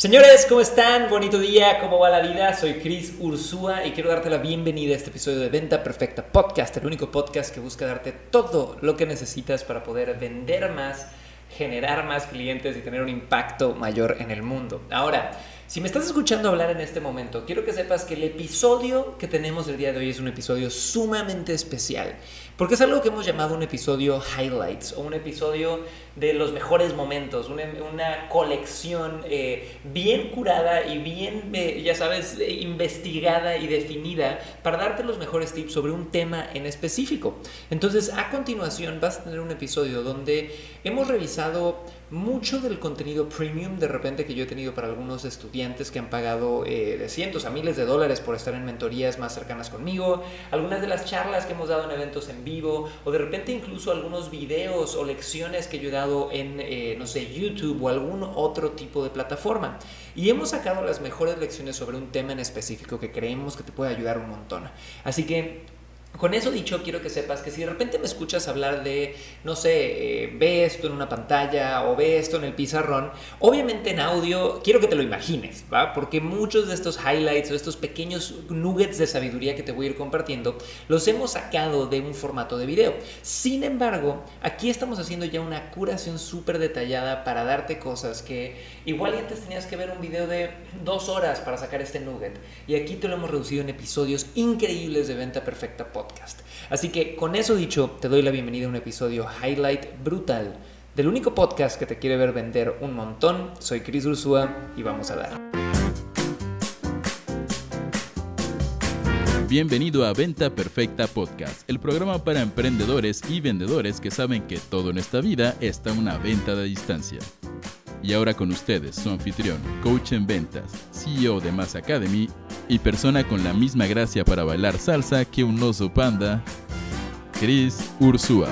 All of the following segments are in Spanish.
Señores, ¿cómo están? Bonito día, ¿cómo va la vida? Soy Chris Ursúa y quiero darte la bienvenida a este episodio de Venta Perfecta Podcast, el único podcast que busca darte todo lo que necesitas para poder vender más, generar más clientes y tener un impacto mayor en el mundo. Ahora, si me estás escuchando hablar en este momento, quiero que sepas que el episodio que tenemos el día de hoy es un episodio sumamente especial. Porque es algo que hemos llamado un episodio highlights o un episodio de los mejores momentos, una, una colección eh, bien curada y bien, eh, ya sabes, eh, investigada y definida para darte los mejores tips sobre un tema en específico. Entonces, a continuación vas a tener un episodio donde hemos revisado mucho del contenido premium de repente que yo he tenido para algunos estudiantes que han pagado de cientos a miles de dólares por estar en mentorías más cercanas conmigo, algunas de las charlas que hemos dado en eventos en vivo o de repente incluso algunos videos o lecciones que yo he dado en, eh, no sé, YouTube o algún otro tipo de plataforma. Y hemos sacado las mejores lecciones sobre un tema en específico que creemos que te puede ayudar un montón. Así que con eso dicho, quiero que sepas que si de repente me escuchas hablar de, no sé, eh, ve esto en una pantalla o ve esto en el pizarrón, obviamente en audio quiero que te lo imagines, ¿va? Porque muchos de estos highlights o estos pequeños nuggets de sabiduría que te voy a ir compartiendo, los hemos sacado de un formato de video. Sin embargo, aquí estamos haciendo ya una curación súper detallada para darte cosas que igual antes tenías que ver un video de dos horas para sacar este nugget. Y aquí te lo hemos reducido en episodios increíbles de venta perfecta podcast. Así que con eso dicho, te doy la bienvenida a un episodio highlight brutal del único podcast que te quiere ver vender un montón. Soy Chris Ursúa y vamos a dar. Bienvenido a Venta Perfecta Podcast, el programa para emprendedores y vendedores que saben que todo en esta vida está una venta de distancia. Y ahora con ustedes, su anfitrión, coach en ventas, CEO de Mass Academy y persona con la misma gracia para bailar salsa que un oso panda, Chris Ursúa.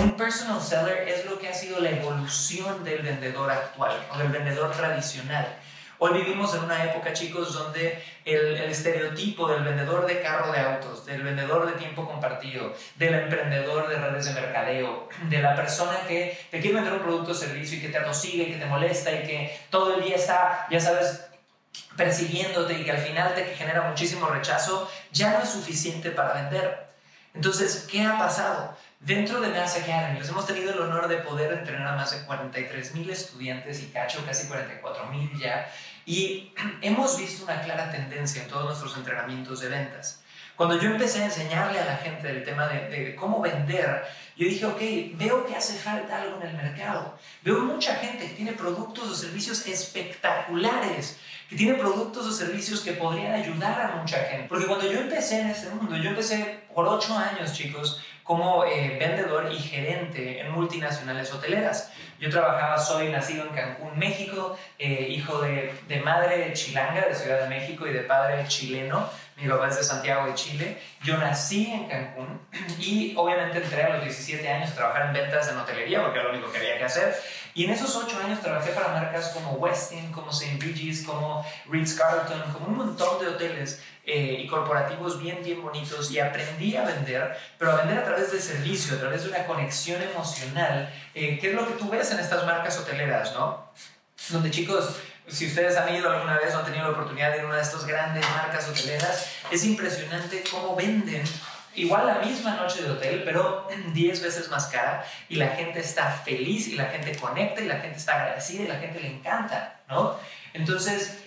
Un personal seller es lo que ha sido la evolución del vendedor actual o del vendedor tradicional. Hoy vivimos en una época, chicos, donde el, estereotipo del vendedor de carro de autos, del vendedor de tiempo compartido, del emprendedor de redes de mercadeo, de la persona que te quiere vender un producto o servicio y que te atosiga y que te molesta y que todo el día está, ya sabes, persiguiéndote y que al final te genera muchísimo rechazo, ya no es suficiente para vender. Entonces, ¿qué ha pasado? Dentro de Mass Academy, hemos tenido el honor de poder entrenar a más de 43 mil estudiantes y cacho, casi 44 mil ya, y hemos visto una clara tendencia en todos nuestros entrenamientos de ventas. Cuando yo empecé a enseñarle a la gente del tema de, cómo vender, yo dije, ok, veo que hace falta algo en el mercado. Veo mucha gente que tiene productos o servicios espectaculares, que tiene productos o servicios que podrían ayudar a mucha gente. Porque cuando yo empecé en este mundo, yo empecé por ocho años, chicos, como eh, vendedor y gerente en multinacionales hoteleras. Yo trabajaba, soy nacido en Cancún, México, eh, hijo de, de, madre chilanga de Ciudad de México y de padre chileno. Mi papá es de Santiago de Chile. Yo nací en Cancún y obviamente entré a los 17 años a trabajar en ventas en hotelería porque era lo único que había que hacer. Y en esos 8 años trabajé para marcas como Westin, como St. Regis, como Ritz-Carlton, como un montón de hoteles eh, y corporativos bien, bien bonitos y aprendí a vender, pero a vender a través de servicio, a través de una conexión emocional, eh, que es lo que tú ves en estas marcas hoteleras, ¿no? Donde chicos, si ustedes han ido alguna vez o han tenido la oportunidad de ir a una de estas grandes marcas hoteleras, es impresionante cómo venden igual la misma noche de hotel, pero 10 veces más cara y la gente está feliz y la gente conecta y la gente está agradecida y la gente le encanta, ¿no? Entonces,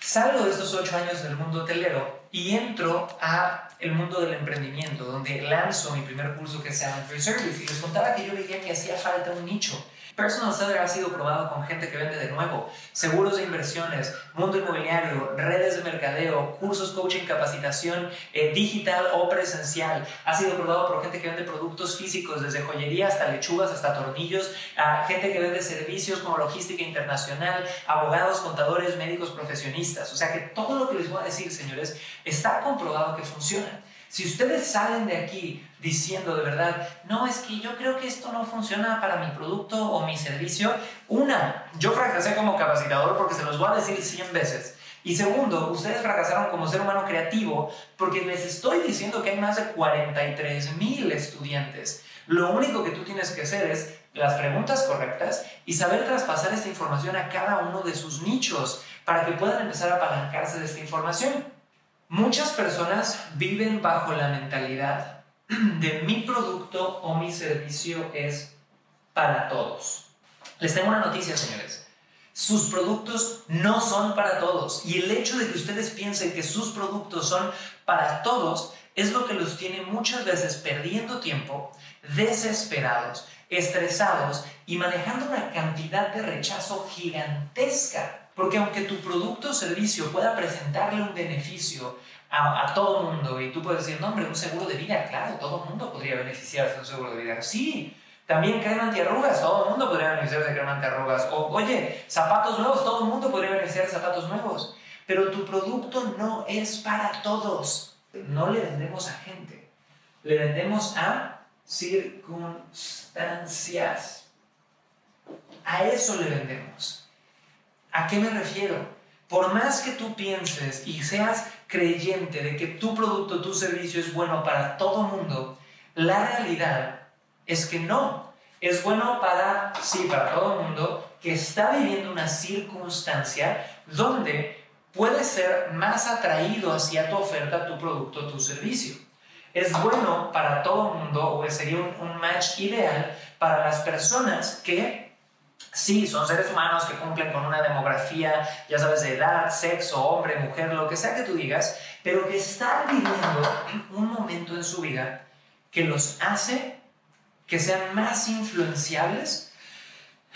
salgo de estos 8 años del mundo hotelero y entro a el mundo del emprendimiento, donde lanzo mi primer curso que se llama Free Service y les contaba que yo veía que hacía falta un nicho Personal Seller ha sido probado con gente que vende de nuevo, seguros de inversiones, mundo inmobiliario, redes de mercadeo, cursos, coaching, capacitación, eh, digital o presencial. Ha sido probado por gente que vende productos físicos, desde joyería hasta lechugas, hasta tornillos, a gente que vende servicios como logística internacional, abogados, contadores, médicos, profesionistas. O sea que todo lo que les voy a decir, señores, está comprobado que funciona. Si ustedes salen de aquí diciendo de verdad, no, es que yo creo que esto no funciona para mi producto o mi servicio, una, yo fracasé como capacitador porque se los voy a decir 100 veces. Y segundo, ustedes fracasaron como ser humano creativo porque les estoy diciendo que hay más de 43 mil estudiantes Lo único que tú tienes que hacer es las preguntas correctas y saber traspasar esta información a cada uno de sus nichos para que puedan empezar a apalancarse de esta información. Muchas personas viven bajo la mentalidad de mi producto o mi servicio es para todos. Les tengo una noticia, señores. Sus productos no son para todos. Y el hecho de que ustedes piensen que sus productos son para todos es lo que los tiene muchas veces perdiendo tiempo, desesperados, estresados y manejando una cantidad de rechazo gigantesca. Porque aunque tu producto o servicio pueda presentarle un beneficio a, todo el mundo y tú puedes decir, no, hombre, un seguro de vida, claro, todo el mundo podría beneficiarse de un seguro de vida. Sí, también crema antiarrugas, todo el mundo podría beneficiarse de crema antiarrugas. O, oye, zapatos nuevos, todo el mundo podría beneficiarse de zapatos nuevos. Pero tu producto no es para todos. No le vendemos a gente, le vendemos a circunstancias. A eso le vendemos. ¿A qué me refiero? Por más que tú pienses y seas creyente de que tu producto, tu servicio es bueno para todo mundo, la realidad es que no. Es bueno para, sí, para todo mundo que está viviendo una circunstancia donde puede ser más atraído hacia tu oferta, tu producto, tu servicio. Es bueno para todo mundo o sería un, un match ideal para las personas que Sí, son seres humanos que cumplen con una demografía, ya sabes, de edad, sexo, hombre, mujer, lo que sea que tú digas, pero que están viviendo un momento en su vida que los hace que sean más influenciables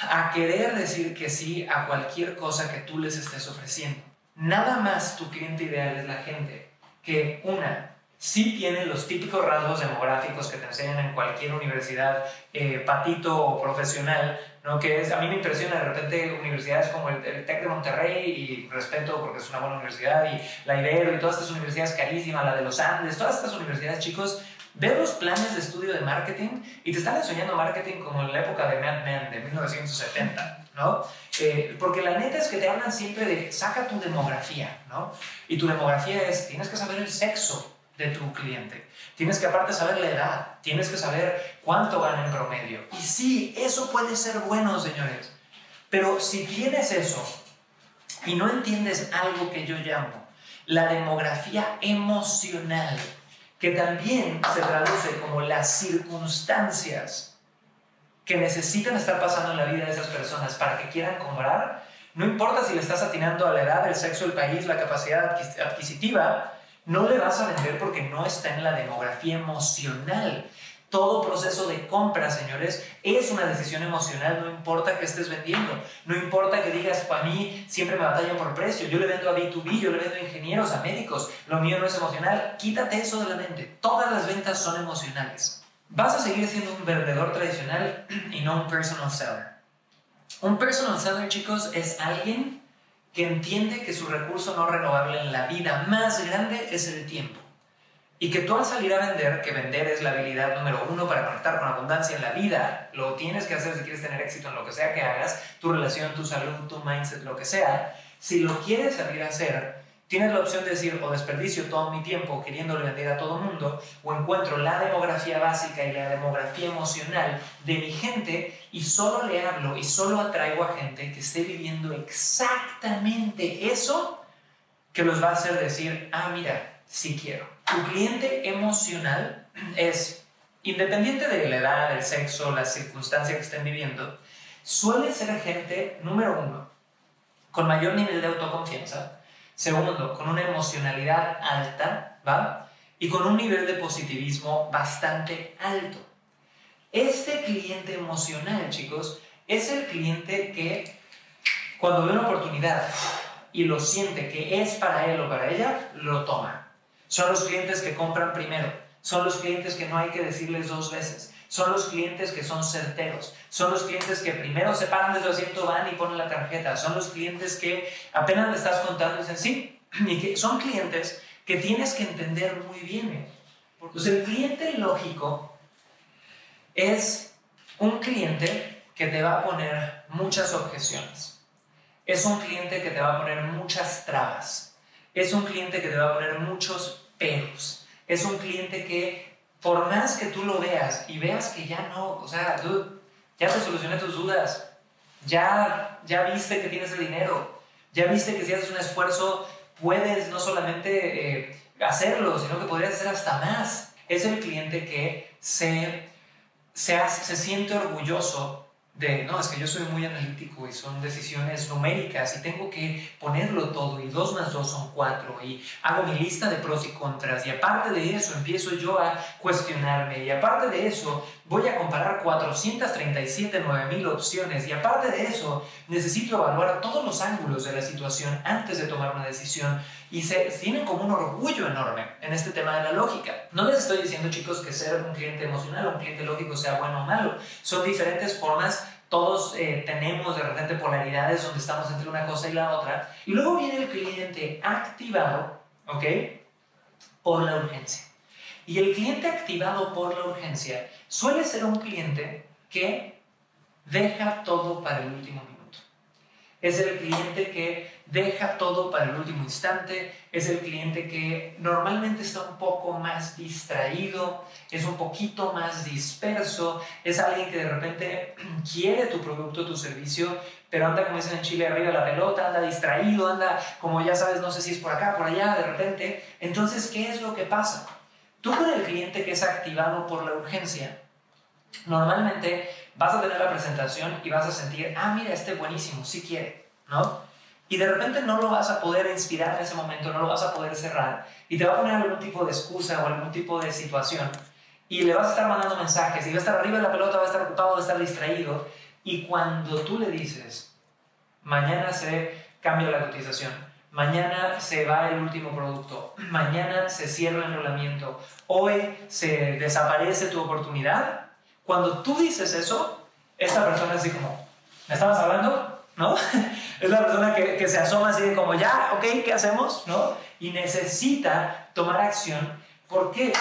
a querer decir que sí a cualquier cosa que tú les estés ofreciendo. Nada más tu cliente ideal es la gente que, una, sí tiene los típicos rasgos demográficos que te enseñan en cualquier universidad eh, patito o profesional, ¿no? que es, a mí me impresiona de repente universidades como el, TEC de Monterrey, y respeto porque es una buena universidad, y la Ibero y todas estas universidades carísimas, la de los Andes, todas estas universidades, chicos, ver los planes de estudio de marketing y te están enseñando marketing como en la época de Mad Men, de 1970, ¿no? Eh, porque la neta es que te hablan siempre de saca tu demografía, ¿no? Y tu demografía es, tienes que saber el sexo, de tu cliente. Tienes que aparte saber la edad, tienes que saber cuánto gana en promedio. Y sí, eso puede ser bueno, señores. Pero si tienes eso y no entiendes algo que yo llamo la demografía emocional, que también se traduce como las circunstancias que necesitan estar pasando en la vida de esas personas para que quieran comprar, no importa si le estás atinando a la edad, el sexo, el país, la capacidad adquisitiva, no le vas a vender porque no está en la demografía emocional. Todo proceso de compra, señores, es una decisión emocional, no importa que estés vendiendo, no importa que digas, para mí siempre me batallan por precio, yo le vendo a B2B, yo le vendo a ingenieros, a médicos, lo mío no es emocional, quítate eso de la mente, todas las ventas son emocionales. Vas a seguir siendo un vendedor tradicional y no un personal seller. Un personal seller, chicos, es alguien que entiende que su recurso no renovable en la vida más grande es el tiempo. Y que tú al salir a vender, que vender es la habilidad número uno para conectar con abundancia en la vida, lo tienes que hacer si quieres tener éxito en lo que sea que hagas, tu relación, tu salud, tu mindset, lo que sea, si lo quieres salir a hacer, Tienes la opción de decir o desperdicio todo mi tiempo queriéndole vender a todo mundo o encuentro la demografía básica y la demografía emocional de mi gente y solo le hablo y solo atraigo a gente que esté viviendo exactamente eso que los va a hacer decir, ah, mira, sí quiero. Tu cliente emocional es, independiente de la edad, el sexo, la circunstancia que estén viviendo, suele ser gente, número uno, con mayor nivel de autoconfianza, Segundo, con una emocionalidad alta, ¿va? Y con un nivel de positivismo bastante alto. Este cliente emocional, chicos, es el cliente que cuando ve una oportunidad y lo siente que es para él o para ella, lo toma. Son los clientes que compran primero. Son los clientes que no hay que decirles dos veces. Son los clientes que son certeros. Son los clientes que primero se paran desde el asiento, van y ponen la tarjeta. Son los clientes que apenas le estás contando dicen sí. Y que son clientes que tienes que entender muy bien. Pues el cliente lógico es un cliente que te va a poner muchas objeciones. Es un cliente que te va a poner muchas trabas. Es un cliente que te va a poner muchos peros. Es un cliente que por más que tú lo veas y veas que ya no, o sea, tú ya te solucioné tus dudas, ya, ya viste que tienes el dinero, ya viste que si haces un esfuerzo puedes no solamente eh, hacerlo, sino que podrías hacer hasta más. Es el cliente que se, se, se siente orgulloso de, no, es que yo soy muy analítico y son decisiones numéricas y tengo que ponerlo todo y dos más dos son cuatro y hago mi lista de pros y contras y aparte de eso empiezo yo a cuestionarme y aparte de eso voy a comparar 437 9000 opciones y aparte de eso necesito evaluar todos los ángulos de la situación antes de tomar una decisión y se tienen como un orgullo enorme en este tema de la lógica. No les estoy diciendo chicos que ser un cliente emocional o un cliente lógico sea bueno o malo, son diferentes formas todos eh, tenemos de repente polaridades donde estamos entre una cosa y la otra. Y luego viene el cliente activado, ¿ok? Por la urgencia. Y el cliente activado por la urgencia suele ser un cliente que deja todo para el último minuto. Es el cliente que deja todo para el último instante, es el cliente que normalmente está un poco más distraído, es un poquito más disperso, es alguien que de repente quiere tu producto, tu servicio, pero anda, como dicen en Chile, arriba la pelota, anda distraído, anda como ya sabes, no sé si es por acá, por allá, de repente. Entonces, ¿qué es lo que pasa? Tú con el cliente que es activado por la urgencia, normalmente vas a tener la presentación y vas a sentir, ah, mira, este buenísimo, sí quiere, ¿no? Y de repente no lo vas a poder inspirar en ese momento, no lo vas a poder cerrar y te va a poner algún tipo de excusa o algún tipo de situación y le vas a estar mandando mensajes y va a estar arriba de la pelota, va a estar ocupado, va a estar distraído y cuando tú le dices, mañana se cambia la cotización, mañana se va el último producto, mañana se cierra el enrolamiento, hoy se desaparece tu oportunidad, cuando tú dices eso, esta persona así como, ¿me estabas hablando? ¿No? es la persona que, se asoma así de como, ya, ok, ¿qué hacemos? ¿No? Y necesita tomar acción. ¿Por qué?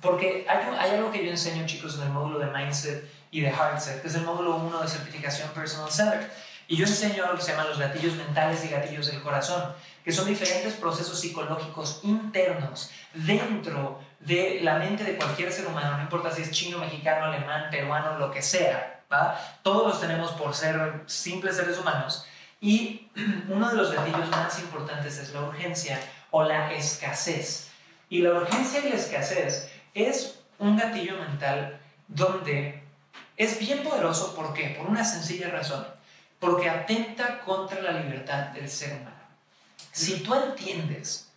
Porque hay, algo que yo enseño, chicos, en el módulo de Mindset y de Heartset, que es el módulo 1 de certificación Personal Seller. Y yo enseño algo que se llama los gatillos mentales y gatillos del corazón, que son diferentes procesos psicológicos internos dentro de la mente de cualquier ser humano, no importa si es chino, mexicano, alemán, peruano, lo que sea, Todos los tenemos por ser simples seres humanos. Y uno de los gatillos más importantes es la urgencia o la escasez. Y la urgencia y la escasez es un gatillo mental donde es bien poderoso. ¿Por qué? Por una sencilla razón. Porque atenta contra la libertad del ser humano. Si tú entiendes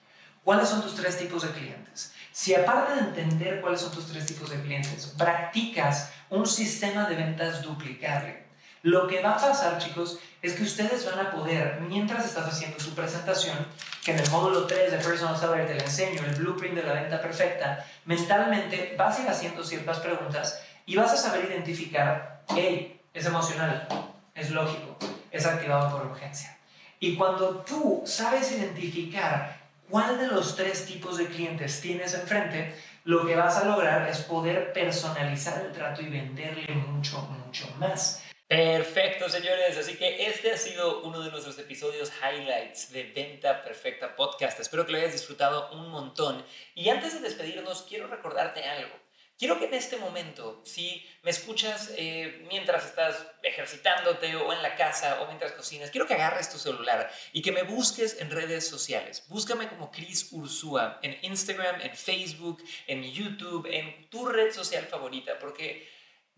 cuáles son tus tres tipos de clientes, si aparte de entender cuáles son tus tres tipos de clientes, practicas un sistema de ventas duplicable, lo que va a pasar, chicos, es que ustedes van a poder, mientras estás haciendo tu presentación, que en el módulo 3 de Personal Seller te le enseño, el blueprint de la venta perfecta, mentalmente vas a ir haciendo ciertas preguntas y vas a saber identificar, hey, es emocional, es lógico, es activado por urgencia. Y cuando tú sabes identificar cuál de los tres tipos de clientes tienes enfrente, lo que vas a lograr es poder personalizar el trato y venderle mucho, mucho más. Perfecto, señores. Así que este ha sido uno de nuestros episodios highlights de Venta Perfecta Podcast. Espero que lo hayas disfrutado un montón. Y antes de despedirnos, quiero recordarte algo. Quiero que en este momento, si me escuchas eh, mientras estás ejercitándote o en la casa o mientras cocinas, quiero que agarres tu celular y que me busques en redes sociales. Búscame como Chris Ursúa en Instagram, en Facebook, en YouTube, en tu red social favorita, porque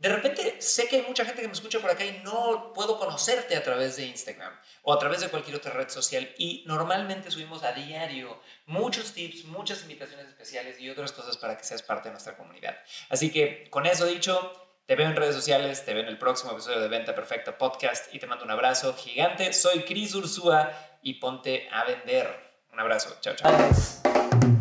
de repente sé que hay mucha gente que me escucha por acá y no puedo conocerte a través de Instagram o a través de cualquier otra red social y normalmente subimos a diario muchos tips, muchas invitaciones especiales y otras cosas para que seas parte de nuestra comunidad. Así que con eso dicho, te veo en redes sociales, te veo en el próximo episodio de Venta Perfecta Podcast y te mando un abrazo gigante. Soy Cris Ursúa y ponte a vender. Un abrazo. Chao, chao.